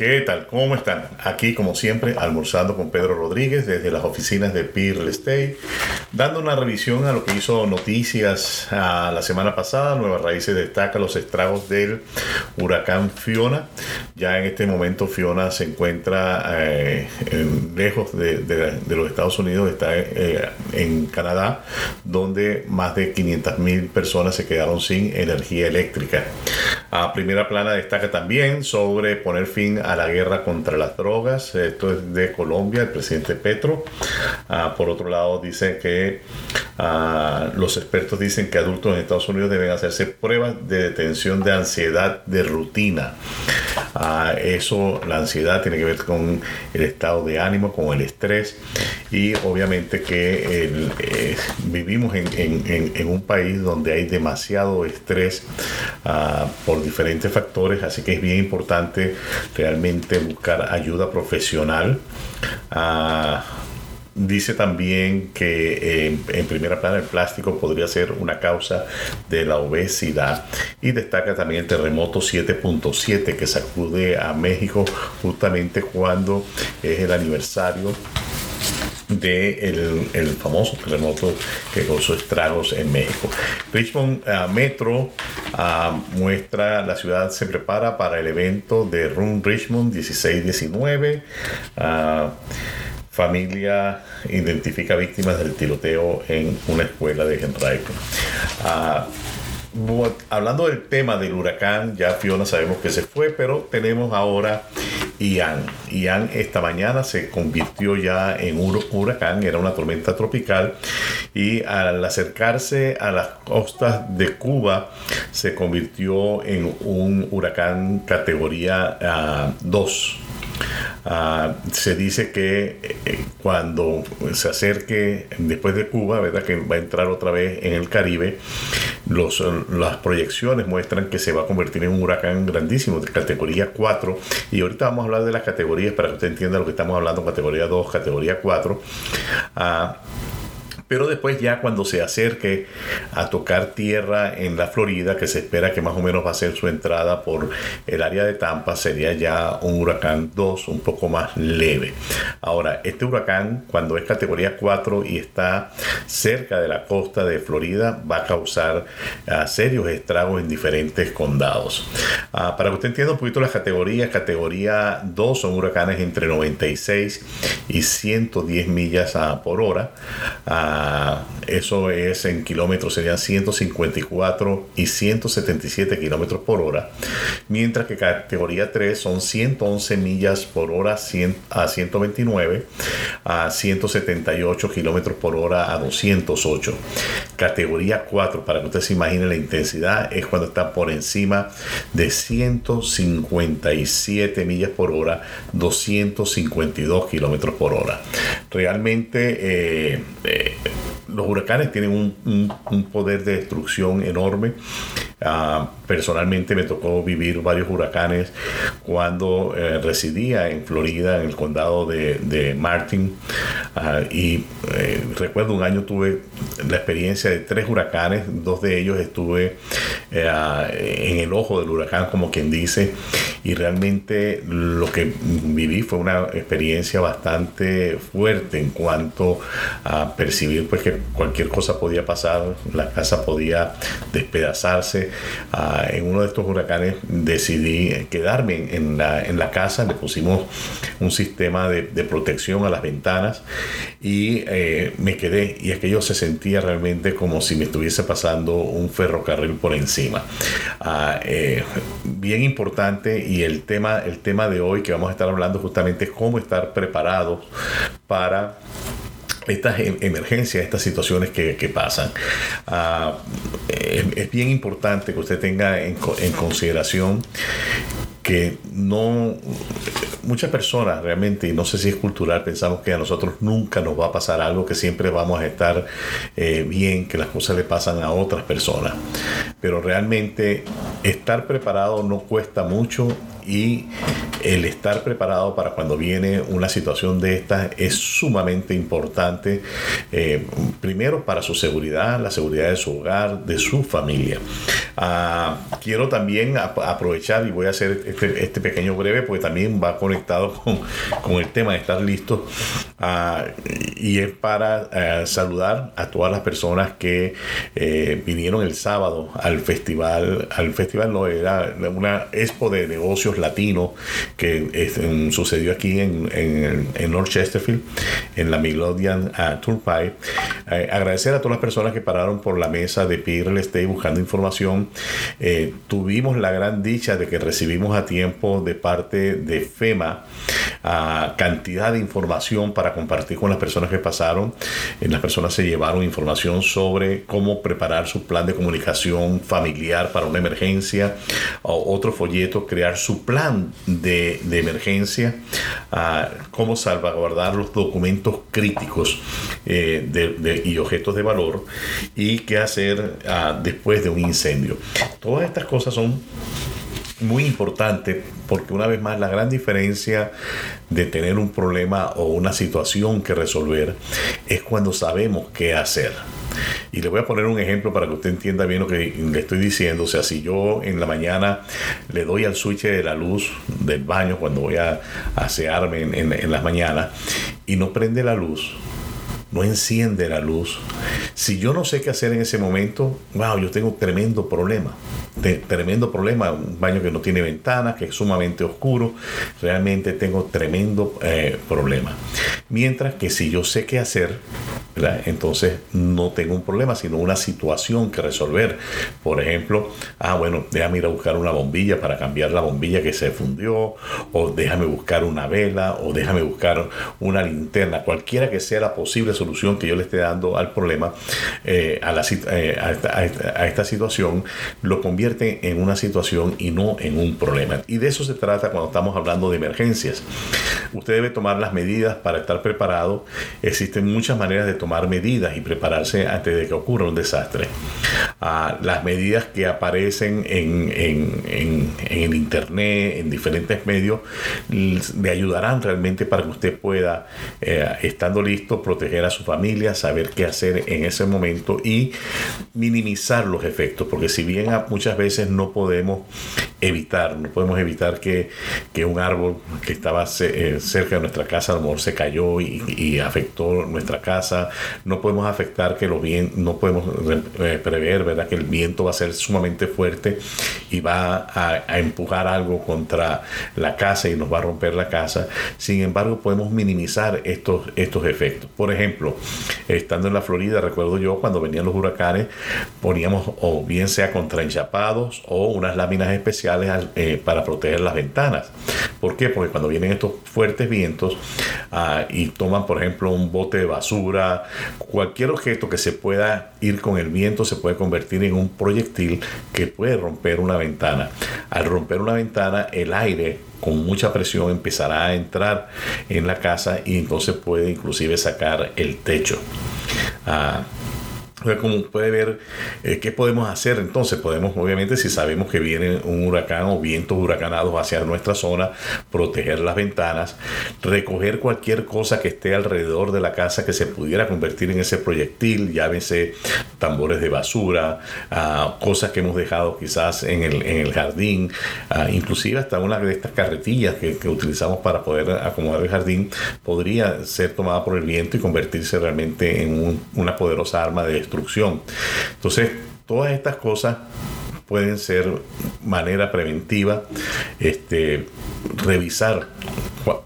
¿Qué tal? ¿Cómo están? Aquí, como siempre, almorzando con Pedro Rodríguez desde las oficinas de Peer Estate, dando una revisión a lo que hizo noticias a la semana pasada. Nuevas Raíces destaca los estragos del huracán Fiona. Ya en este momento Fiona se encuentra eh, lejos de, los Estados Unidos, está eh, en Canadá, donde más de 500 mil personas se quedaron sin energía eléctrica. A primera plana destaca también sobre poner fin a la guerra contra las drogas. Esto es de Colombia, el presidente Petro. Ah, por otro lado, dice que ah, los expertos dicen que adultos en Estados Unidos deben hacerse pruebas de detención de ansiedad de rutina. Ah, eso, la ansiedad tiene que ver con el estado de ánimo, con el estrés y obviamente que eh, vivimos en, un país donde hay demasiado estrés por diferentes factores, así que es bien importante realmente buscar ayuda profesional. Ah, dice también que eh, en primera plana el plástico podría ser una causa de la obesidad y destaca también el terremoto 7.7 que sacude a México justamente cuando es el aniversario de el, famoso terremoto que causó estragos en México. Richmond ah, Metro ah, muestra la ciudad se prepara para el evento de Room Richmond 16-19. Ah, familia identifica víctimas del tiroteo en una escuela de Henrico hablando del tema del huracán, ya Fiona sabemos que se fue, pero tenemos ahora Ian. Ian esta mañana se convirtió ya en un huracán, era una tormenta tropical y al acercarse a las costas de Cuba se convirtió en un huracán categoría 2. Ah, Ah, se dice que eh, cuando se acerque después de Cuba, ¿verdad? que va a entrar otra vez en el Caribe, los, las proyecciones muestran que se va a convertir en un huracán grandísimo de categoría 4. Y ahorita vamos a hablar de las categorías para que usted entienda lo que estamos hablando, categoría 2, categoría 4 pero después ya cuando se acerque a tocar tierra en la Florida, que se espera que más o menos va a ser su entrada por el área de Tampa, sería ya un huracán 2, un poco más leve. Ahora, este huracán, cuando es categoría 4 y está cerca de la costa de Florida, va a causar ah, serios estragos en diferentes condados. Ah, para que usted entienda un poquito las categorías, categoría 2 son huracanes entre 96 y 110 millas ah, por hora eso es en kilómetros, serían 154 y 177 kilómetros por hora. Mientras que categoría 3 son 111 millas por hora a 129, a 178 kilómetros por hora a 208. Categoría 4, para que usted se imagine la intensidad, es cuando está por encima de 157 millas por hora, 252 kilómetros por hora. Realmente eh, eh, los huracanes tienen un, poder de destrucción enorme. Ah, personalmente me tocó vivir varios huracanes cuando eh, residía en Florida, en el condado de, Martin. Ah, y eh, recuerdo un año tuve la experiencia de tres huracanes, dos de ellos estuve eh, en el ojo del huracán, como quien dice, y realmente lo que viví fue una experiencia bastante fuerte en cuanto a percibir pues que cualquier cosa podía pasar, la casa podía despedazarse. Ah, en uno de estos huracanes decidí quedarme en la, en la casa, le pusimos un sistema de, protección a las ventanas y eh, me quedé y aquello se sentía realmente como si me estuviese pasando un ferrocarril por encima. Ah, eh, bien importante y el tema, el tema de hoy que vamos a estar hablando justamente es cómo estar preparados para estas em, emergencias, estas situaciones que, pasan. Ah, es, bien importante que usted tenga en, consideración que no muchas personas realmente y no sé si es cultural pensamos que a nosotros nunca nos va a pasar algo que siempre vamos a estar eh, bien que las cosas le pasan a otras personas pero realmente estar preparado no cuesta mucho y el estar preparado para cuando viene una situación de esta es sumamente importante, eh, primero para su seguridad, la seguridad de su hogar, de su familia. Ah, quiero también aprovechar y voy a hacer este, este, pequeño breve porque también va conectado con, con el tema de estar listo ah, y es para eh, saludar a todas las personas que eh, vinieron el sábado al festival, al festival no era una expo de negocios latinos que sucedió aquí en, en, North Chesterfield, en la Midlothian uh, Turnpike. Eh, agradecer a todas las personas que pararon por la mesa de Peer Estate buscando información. Tuvimos la gran dicha de que recibimos a tiempo de parte de FEMA a cantidad de información para compartir con las personas que pasaron. Eh, las personas se llevaron información sobre cómo preparar su plan de comunicación familiar para una emergencia, otro folleto, crear su plan de, emergencia, cómo salvaguardar los documentos críticos eh, y objetos de valor y qué hacer ah, después de un incendio. Todas estas cosas son muy importante porque una vez más la gran diferencia de tener un problema o una situación que resolver es cuando sabemos qué hacer. Y le voy a poner un ejemplo para que usted entienda bien lo que le estoy diciendo. O sea, si yo en la mañana le doy al switch de la luz del baño cuando voy a asearme en, en las mañanas y no prende la luz, no enciende la luz. Si yo no sé qué hacer en ese momento, wow, yo tengo tremendo problema. tremendo problema, un baño que no tiene ventanas, que es sumamente oscuro, realmente tengo tremendo eh, problema. Mientras que si yo sé qué hacer, entonces no tengo un problema, sino una situación que resolver. Por ejemplo, ah, bueno, déjame ir a buscar una bombilla para cambiar la bombilla que se fundió, o déjame buscar una vela, o déjame buscar una linterna, cualquiera que sea la posible solución que yo le esté dando al problema, eh, a, la, eh, a, esta, situación, lo convierte en una situación y no en un problema. Y de eso se trata cuando estamos hablando de emergencias. Usted debe tomar las medidas para estar preparado. Existen muchas maneras de tomar medidas y prepararse antes de que ocurra un desastre. Ah, las medidas que aparecen en, en, el Internet, en diferentes medios, le ayudarán realmente para que usted pueda, eh, estando listo, proteger a su familia, saber qué hacer en ese momento y minimizar los efectos, porque si bien muchas veces no podemos evitar, no podemos evitar que, un árbol que estaba eh, cerca de nuestra casa a lo mejor se cayó y, afectó nuestra casa, no podemos afectar que los vientos, no podemos eh, prever, ¿verdad? Que el viento va a ser sumamente fuerte y va a, a empujar algo contra la casa y nos va a romper la casa. Sin embargo, podemos minimizar estos, estos efectos. Por ejemplo, estando en la Florida, recuerdo yo cuando venían los huracanes, poníamos o bien sea contraenchapados o unas láminas especiales eh, para proteger las ventanas. ¿Por qué? Porque cuando vienen estos fuertes vientos ah, y toman, por ejemplo, un bote de basura, cualquier objeto que se pueda ir con el viento se puede convertir en un proyectil que puede romper una ventana. Al romper una ventana, el aire con mucha presión empezará a entrar en la casa y entonces puede inclusive sacar el techo. Ah, como puede ver, eh, ¿qué podemos hacer? Entonces, podemos, obviamente, si sabemos que viene un huracán o vientos huracanados hacia nuestra zona, proteger las ventanas, recoger cualquier cosa que esté alrededor de la casa que se pudiera convertir en ese proyectil, llámese tambores de basura, ah, cosas que hemos dejado quizás en el, en el jardín, ah, inclusive hasta una de estas carretillas que, utilizamos para poder acomodar el jardín, podría ser tomada por el viento y convertirse realmente en una poderosa arma de destrucción. Entonces, todas estas cosas pueden ser manera preventiva, este, revisar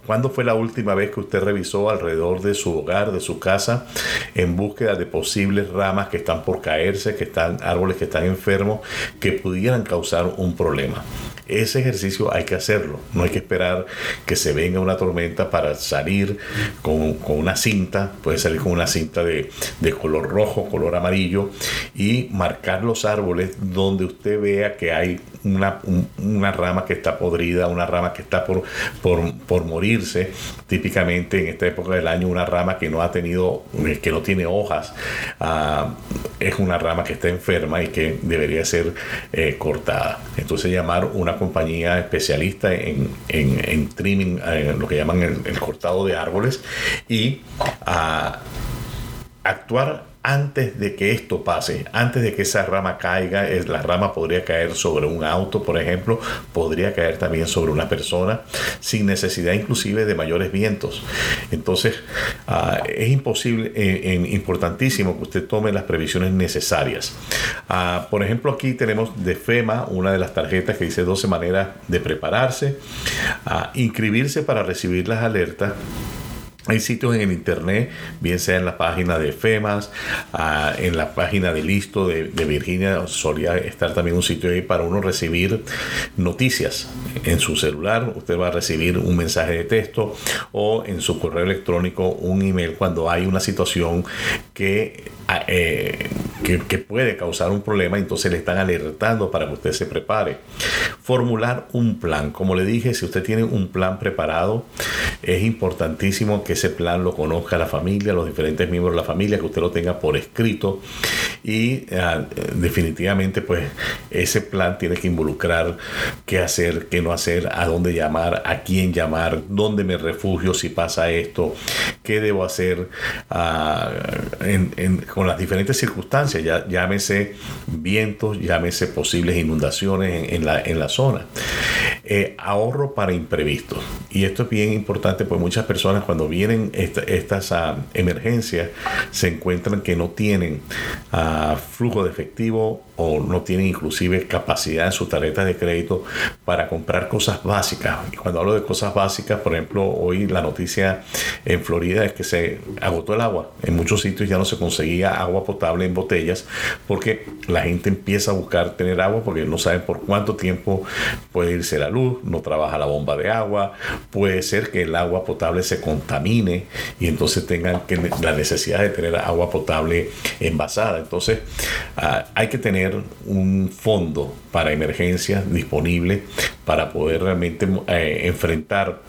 cuándo fue la última vez que usted revisó alrededor de su hogar, de su casa, en búsqueda de posibles ramas que están por caerse, que están árboles que están enfermos, que pudieran causar un problema. Ese ejercicio hay que hacerlo, no hay que esperar que se venga una tormenta para salir con, una cinta, puede salir con una cinta de, color rojo, color amarillo, y marcar los árboles donde usted vea que hay una, una rama que está podrida, una rama que está por, por, morirse, típicamente en esta época del año una rama que no ha tenido, que no tiene hojas, ah, es una rama que está enferma y que debería ser eh, cortada. Entonces llamar una compañía especialista en, en, trimming, en lo que llaman el, cortado de árboles y a actuar antes de que esto pase, antes de que esa rama caiga, la rama podría caer sobre un auto, por ejemplo, podría caer también sobre una persona, sin necesidad inclusive de mayores vientos. Entonces, ah, es imposible, eh, importantísimo que usted tome las previsiones necesarias. Ah, por ejemplo, aquí tenemos de FEMA una de las tarjetas que dice 12 maneras de prepararse, ah, inscribirse para recibir las alertas hay sitios en el internet, bien sea en la página de FEMAS, ah, en la página de Listo de, Virginia, solía estar también un sitio ahí para uno recibir noticias en su celular. Usted va a recibir un mensaje de texto o en su correo electrónico un email cuando hay una situación que eh, que, puede causar un problema, entonces le están alertando para que usted se prepare. Formular un plan. Como le dije, si usted tiene un plan preparado, es importantísimo que ese plan lo conozca la familia, los diferentes miembros de la familia, que usted lo tenga por escrito y ah, definitivamente pues ese plan tiene que involucrar qué hacer, qué no hacer, a dónde llamar, a quién llamar, dónde me refugio si pasa esto, qué debo hacer ah, con las diferentes circunstancias, ya, llámese vientos, llámese posibles inundaciones en, la, en la zona. Eh, ahorro para imprevistos. Y esto es bien importante, pues muchas personas cuando vienen estas ah, emergencias se encuentran que no tienen flujo de efectivo o no tienen inclusive capacidad en sus tarjetas de crédito para comprar cosas básicas. Y cuando hablo de cosas básicas, por ejemplo, hoy la noticia en Florida es que se agotó el agua. En muchos sitios ya no se conseguía agua potable en botellas porque la gente empieza a buscar tener agua porque no saben por cuánto tiempo puede irse la luz, no trabaja la bomba de agua, puede ser que el agua potable se contamine y entonces tengan que la necesidad de tener agua potable envasada. Entonces ah, hay que tener un fondo para emergencias disponible para poder realmente eh, enfrentar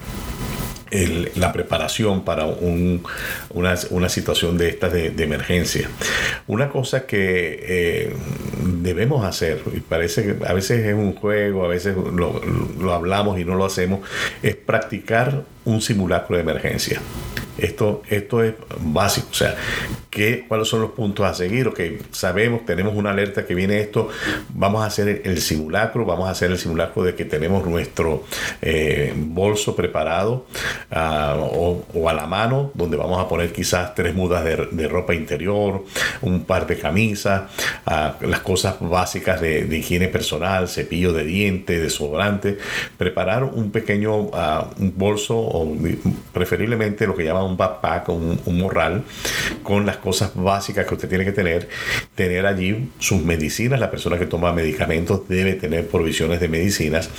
la preparación para una, situación de estas de, emergencia. Una cosa que eh, debemos hacer, y parece que a veces es un juego, a veces lo hablamos y no lo hacemos, es practicar un simulacro de emergencia. Esto, esto es básico, o sea, ¿qué, ¿cuáles son los puntos a seguir? Ok, sabemos, tenemos una alerta que viene esto, vamos a hacer el simulacro, vamos a hacer el simulacro de que tenemos nuestro eh, bolso preparado ah, o, a la mano, donde vamos a poner quizás tres mudas de, ropa interior, un par de camisas, ah, las cosas básicas de, higiene personal, cepillo de dientes, desodorante, preparar un pequeño ah, bolso o preferiblemente lo que llaman un backpack, un, un morral, con las cosas básicas que usted tiene que tener. Tener allí sus medicinas. La persona que toma medicamentos debe tener provisiones de medicinas.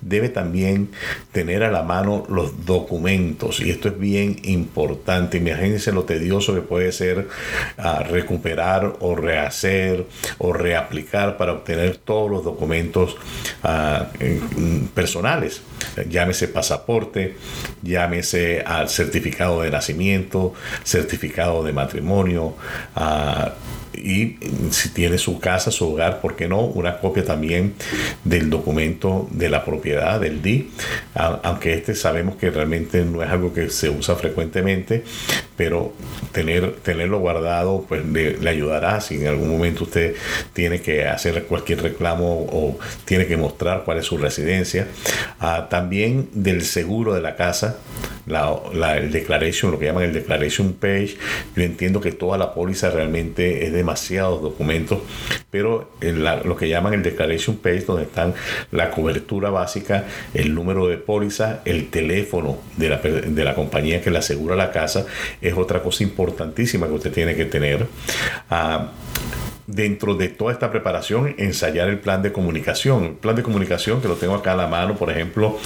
Debe también tener a la mano los documentos. Y esto es bien importante. Imagínense lo tedioso que puede ser ah, recuperar o rehacer o reaplicar para obtener todos los documentos ah, personales. Llámese pasaporte, llámese al certificado de nacimiento, certificado de matrimonio, ah, y si tiene su casa, su hogar, ¿por qué no? Una copia también del documento de la propiedad, del DI, aunque este sabemos que realmente no es algo que se usa frecuentemente, pero tener, tenerlo guardado pues le, ayudará si en algún momento usted tiene que hacer cualquier reclamo o tiene que mostrar cuál es su residencia. Ah, también del seguro de la casa, la, la, el declaration, lo que llaman el declaration page. Yo entiendo que toda la póliza realmente es demasiados documentos, pero lo que llaman el declaration page, donde están la cobertura básica, el número de póliza, el teléfono de la, de la compañía que le asegura la casa, es otra cosa importantísima que usted tiene que tener. Ah, dentro de toda esta preparación, ensayar el plan de comunicación. El plan de comunicación que lo tengo acá a la mano, por ejemplo,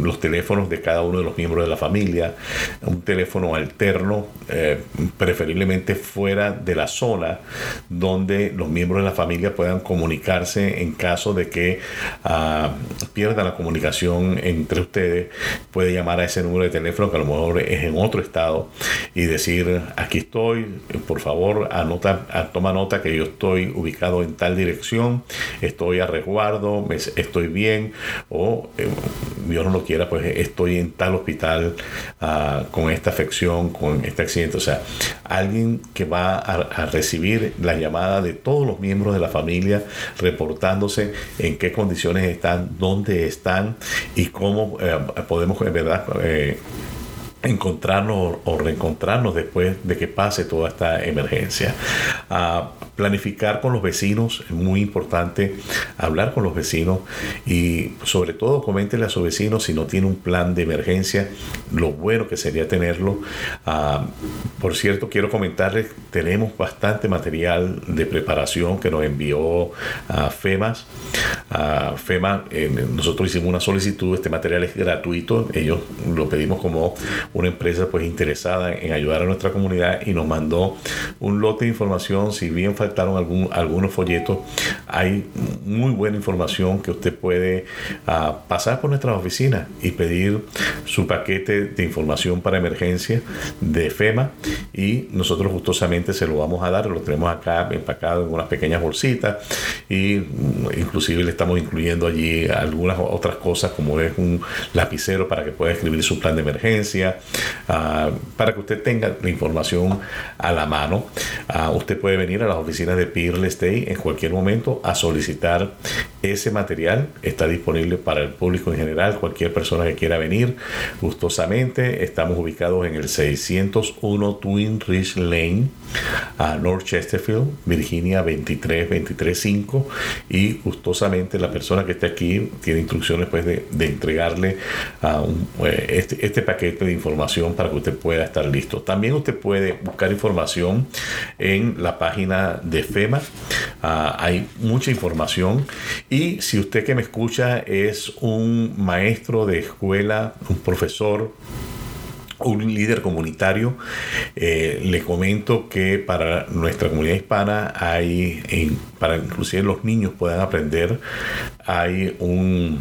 los teléfonos de cada uno de los miembros de la familia, un teléfono alterno, eh, preferiblemente fuera de la zona donde los miembros de la familia puedan comunicarse en caso de que uh, pierdan la comunicación entre ustedes. Puede llamar a ese número de teléfono que a lo mejor es en otro estado y decir, aquí estoy, por favor, anota, toma nota que yo estoy ubicado en tal dirección, estoy a resguardo, estoy bien, o eh, Dios no lo quiera, pues estoy en tal hospital ah, con esta afección, con este accidente. O sea, alguien que va a, recibir la llamada de todos los miembros de la familia reportándose en qué condiciones están, dónde están y cómo eh, podemos, en verdad, eh, encontrarnos o reencontrarnos después de que pase toda esta emergencia. Ah, planificar con los vecinos es muy importante, hablar con los vecinos y sobre todo coméntele a sus vecinos si no tiene un plan de emergencia, lo bueno que sería tenerlo. Ah, por cierto, quiero comentarles, tenemos bastante material de preparación que nos envió a FEMAS. FEMA, eh, nosotros hicimos una solicitud, este material es gratuito, ellos lo pedimos como una empresa pues interesada en ayudar a nuestra comunidad y nos mandó un lote de información, si bien faltaron algún, algunos folletos, hay muy buena información que usted puede ah, pasar por nuestras oficinas y pedir su paquete de información para emergencia de FEMA y nosotros gustosamente se lo vamos a dar, lo tenemos acá empacado en unas pequeñas bolsitas y mm, inclusive le estamos incluyendo allí algunas otras cosas como es un lapicero para que pueda escribir su plan de emergencia, Ah, para que usted tenga la información a la mano. Ah, usted puede venir a las oficinas de Peerless Day en cualquier momento a solicitar ese material. Está disponible para el público en general, cualquier persona que quiera venir gustosamente. Estamos ubicados en el 601 Twin Ridge Lane, a North Chesterfield, Virginia 23235 y gustosamente la persona que esté aquí tiene instrucciones pues de, entregarle a eh, este, este paquete de información para que usted pueda estar listo. También usted puede buscar información en la página de FEMA. Ah, hay mucha información. Y si usted que me escucha es un maestro de escuela, un profesor, un líder comunitario. Eh, le comento que para nuestra comunidad hispana hay, para inclusive los niños puedan aprender, hay un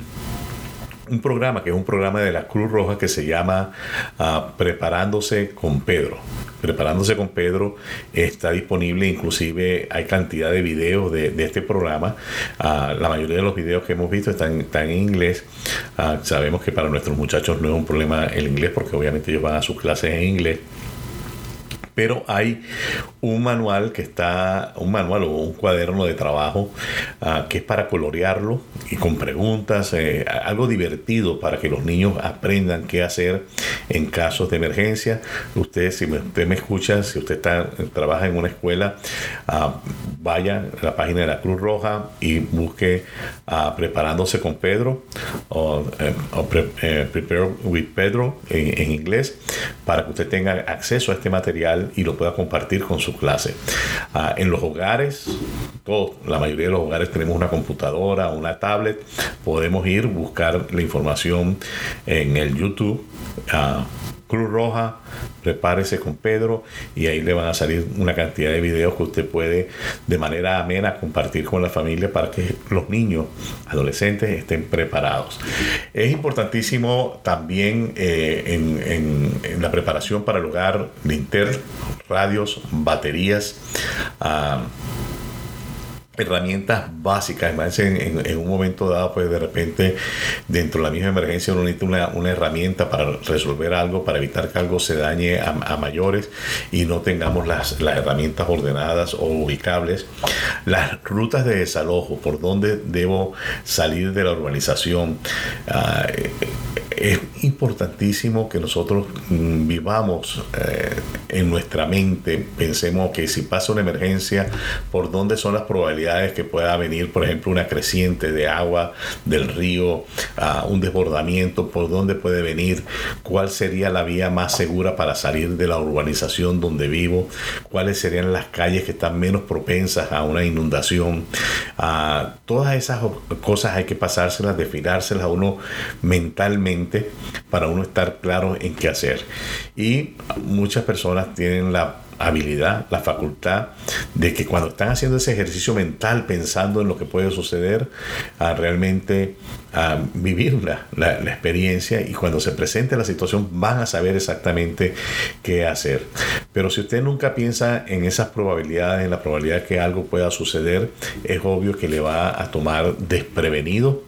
un programa que es un programa de la Cruz Roja que se llama ah, Preparándose con Pedro. Preparándose con Pedro está disponible, inclusive hay cantidad de videos de, este programa. Ah, la mayoría de los videos que hemos visto están, en inglés. Ah, sabemos que para nuestros muchachos no es un problema el inglés porque obviamente ellos van a sus clases en inglés pero hay un manual que está, un manual o un cuaderno de trabajo ah, que es para colorearlo y con preguntas, eh, algo divertido para que los niños aprendan qué hacer en casos de emergencia. Usted, si usted me escucha, si usted está, trabaja en una escuela, ah, vaya a la página de la Cruz Roja y busque ah, Preparándose con Pedro o, eh, eh, Prepare with Pedro en inglés para que usted tenga acceso a este material y lo pueda compartir con su clase. Ah, en los hogares, la mayoría de los hogares tenemos una computadora, una tablet, podemos ir buscar la información en el YouTube. Ah, Cruz Roja, prepárese con Pedro y ahí le van a salir una cantidad de videos que usted puede de manera amena compartir con la familia para que los niños, adolescentes estén preparados. Es importantísimo también eh, en, la preparación para el hogar, linter, radios, baterías. Ah, herramientas básicas. En, en, un momento dado, pues de repente, dentro de la misma emergencia, uno necesita una, una herramienta para resolver algo, para evitar que algo se dañe a, mayores y no tengamos las, las, herramientas ordenadas o ubicables. Las rutas de desalojo, por dónde debo salir de la urbanización. Ah, es importantísimo que nosotros mm, vivamos eh, en nuestra mente, pensemos que si pasa una emergencia, por dónde son las probabilidades que pueda venir, por ejemplo, una creciente de agua del río, uh, un desbordamiento, por dónde puede venir, cuál sería la vía más segura para salir de la urbanización donde vivo, cuáles serían las calles que están menos propensas a una inundación. Uh, todas esas cosas hay que pasárselas, desfilárselas a uno mentalmente para uno estar claro en qué hacer. Y muchas personas tienen la habilidad, la facultad de que cuando están haciendo ese ejercicio mental pensando en lo que puede suceder, a realmente vivir la, la, experiencia y cuando se presente la situación van a saber exactamente qué hacer. Pero si usted nunca piensa en esas probabilidades, en la probabilidad que algo pueda suceder, es obvio que le va a tomar desprevenido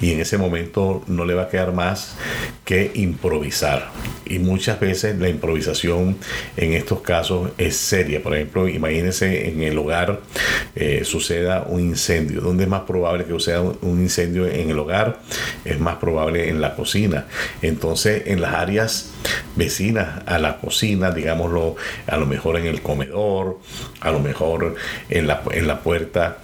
y en ese momento no le va a quedar más que improvisar. Y muchas veces la improvisación en estos casos es seria. Por ejemplo, imagínense en el hogar eh, suceda un incendio. ¿Dónde es más probable que suceda un incendio en el hogar? Es más probable en la cocina. Entonces, en las áreas vecinas a la cocina, digámoslo, a lo mejor en el comedor, a lo mejor en la, en la puerta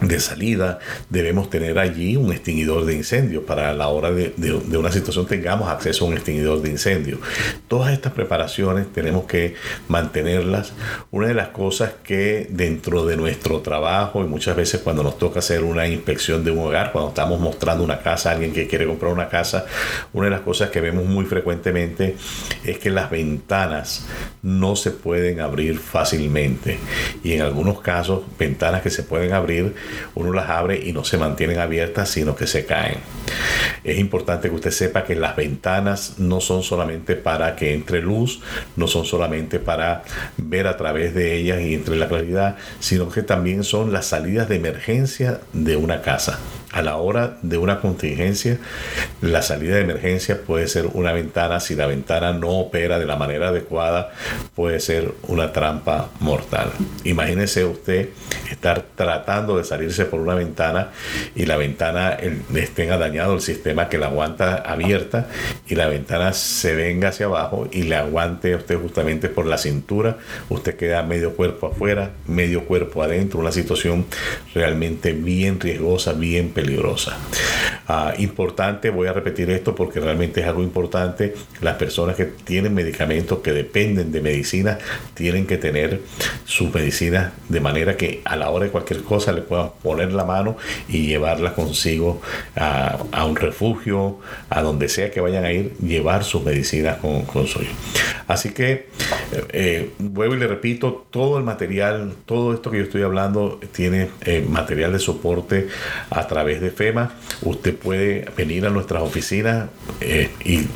de salida, debemos tener allí un extinguidor de incendio para la hora de, de, una situación tengamos acceso a un extinguidor de incendio. Todas estas preparaciones tenemos que mantenerlas. Una de las cosas que dentro de nuestro trabajo y muchas veces cuando nos toca hacer una inspección de un hogar, cuando estamos mostrando una casa a alguien que quiere comprar una casa, una de las cosas que vemos muy frecuentemente es que las ventanas no se pueden abrir fácilmente y en algunos casos ventanas que se pueden abrir uno las abre y no se mantienen abiertas, sino que se caen. Es importante que usted sepa que las ventanas no son solamente para que entre luz, no son solamente para ver a través de ellas y entre la claridad, sino que también son las salidas de emergencia de una casa a la hora de una contingencia, la salida de emergencia puede ser una ventana. Si la ventana no opera de la manera adecuada, puede ser una trampa mortal. Imagínese usted estar tratando de salirse por una ventana y la ventana les tenga dañado el sistema que la aguanta abierta y la ventana se venga hacia abajo y le aguante usted justamente por la cintura. Usted queda medio cuerpo afuera, medio cuerpo adentro. Una situación realmente bien riesgosa, bien peligrosa Ah, importante, voy a repetir esto porque realmente es algo importante, las personas que tienen medicamentos que dependen de medicina tienen que tener sus medicinas de manera que a la hora de cualquier cosa le puedan poner la mano y llevarla consigo a, un refugio, a donde sea que vayan a ir, llevar sus medicinas con, con suyo. Así que, eh, vuelvo y le repito, todo el material, todo esto que yo estoy hablando tiene eh, material de soporte a través de FEMA. Usted puede venir a nuestras oficinas eh, y,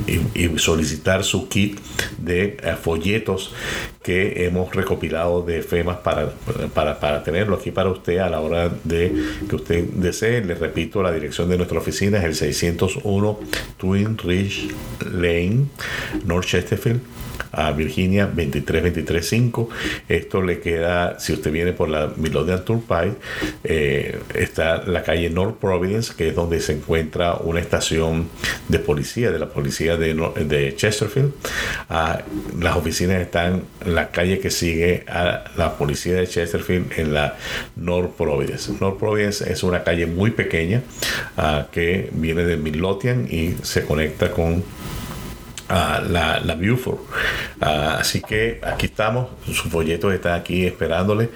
solicitar su kit de folletos que hemos recopilado de FEMA para, para, para, tenerlo aquí para usted a la hora de que usted desee. Le repito, la dirección de nuestra oficina es el 601 Twin Ridge Lane, North Chesterfield a Virginia 23235. Esto le queda, si usted viene por la Midlothian Turnpike, eh, está la calle North Providence, que es donde se encuentra una estación de policía, de la policía de, de Chesterfield. Ah, las oficinas están en la calle que sigue a la policía de Chesterfield en la North Providence. North Providence es una calle muy pequeña ah, que viene de Midlothian y se conecta con la, la Buford. Ah, así que aquí estamos, sus folletos están aquí esperándole,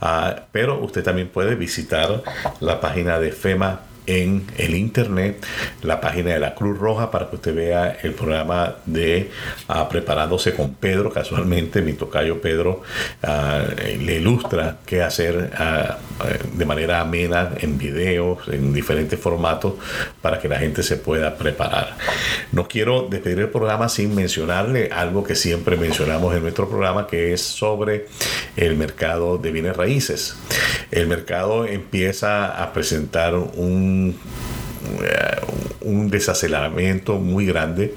ah, pero usted también puede visitar la página de FEMA en el internet la página de la Cruz Roja para que usted vea el programa de uh, Preparándose con Pedro. Casualmente, mi tocayo Pedro uh, le ilustra qué hacer uh, de manera amena en videos, en diferentes formatos, para que la gente se pueda preparar. No quiero despedir el programa sin mencionarle algo que siempre mencionamos en nuestro programa, que es sobre el mercado de bienes raíces. El mercado empieza a presentar un un, desaceleramiento muy grande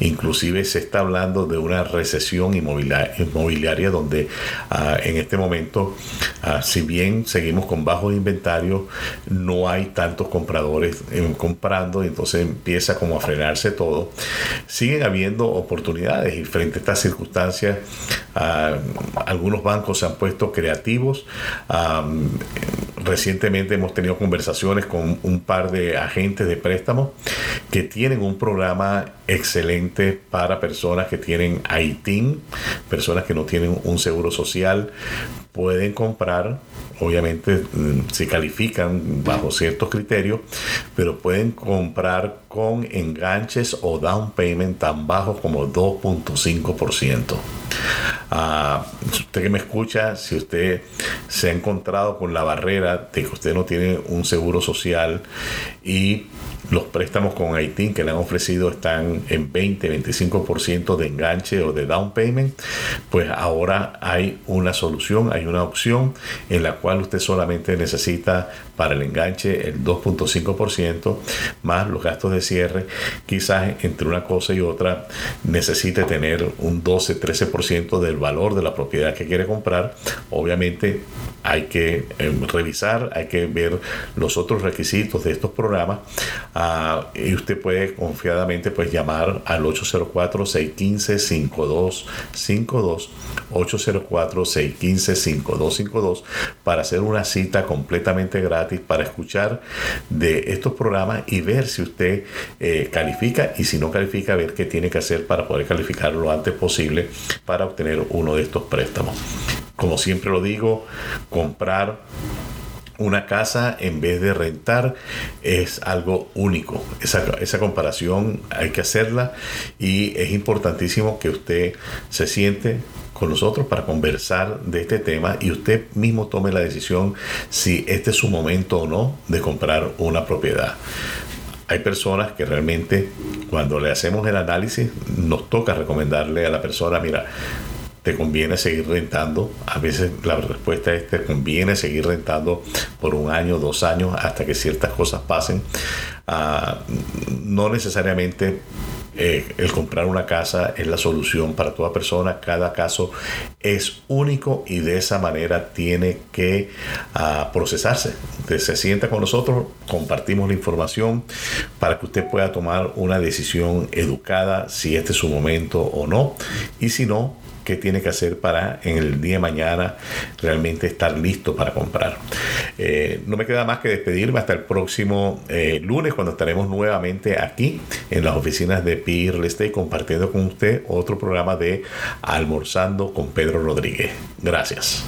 inclusive se está hablando de una recesión inmobiliaria, donde ah, en este momento, ah, si bien seguimos con bajos inventarios, no hay tantos compradores eh, comprando entonces empieza como a frenarse todo. Siguen habiendo oportunidades y frente a estas circunstancias, ah, algunos bancos se han puesto creativos. Recientemente hemos tenido conversaciones con un par de agentes de préstamos que tienen un programa excelente para personas que tienen ITIN, personas que no tienen un seguro social, pueden comprar, obviamente mm, se califican bajo ciertos criterios, pero pueden comprar con enganches o down payment tan bajos como 2.5%. Uh, usted que me escucha, si usted se ha encontrado con la barrera de que usted no tiene un seguro social y los préstamos con Haití que le han ofrecido están en 20, 25% de enganche o de down payment, pues ahora hay una solución, hay una opción en la cual usted solamente necesita para el enganche el 2.5% más los gastos de cierre. Quizás entre una cosa y otra necesite tener un 12-13% del valor de la propiedad que quiere comprar. Obviamente hay que em, revisar, hay que ver los otros requisitos de estos programas ah, y usted puede confiadamente pues llamar al 804-615-5252 804-615-5252 para hacer una cita completamente gratis para escuchar de estos programas y ver si usted eh, califica y si no califica ver qué tiene que hacer para poder calificar lo antes posible para obtener uno de estos préstamos como siempre lo digo, comprar una casa en vez de rentar es algo único. Esa, esa, comparación hay que hacerla y es importantísimo que usted se siente con nosotros para conversar de este tema y usted mismo tome la decisión si este es su momento o no de comprar una propiedad. Hay personas que realmente cuando le hacemos el análisis nos toca recomendarle a la persona, mira, te conviene seguir rentando. A veces la respuesta es te conviene seguir rentando por un año, dos años, hasta que ciertas cosas pasen. Ah, no necesariamente eh, el comprar una casa es la solución para toda persona. Cada caso es único y de esa manera tiene que ah, procesarse. Usted se sienta con nosotros, compartimos la información para que usted pueda tomar una decisión educada si este es su momento o no. Y si no, qué tiene que hacer para en el día de mañana realmente estar listo para comprar. Eh, no me queda más que despedirme hasta el próximo eh, lunes cuando estaremos nuevamente aquí en las oficinas de PI Real Estate compartiendo con usted otro programa de Almorzando con Pedro Rodríguez. Gracias.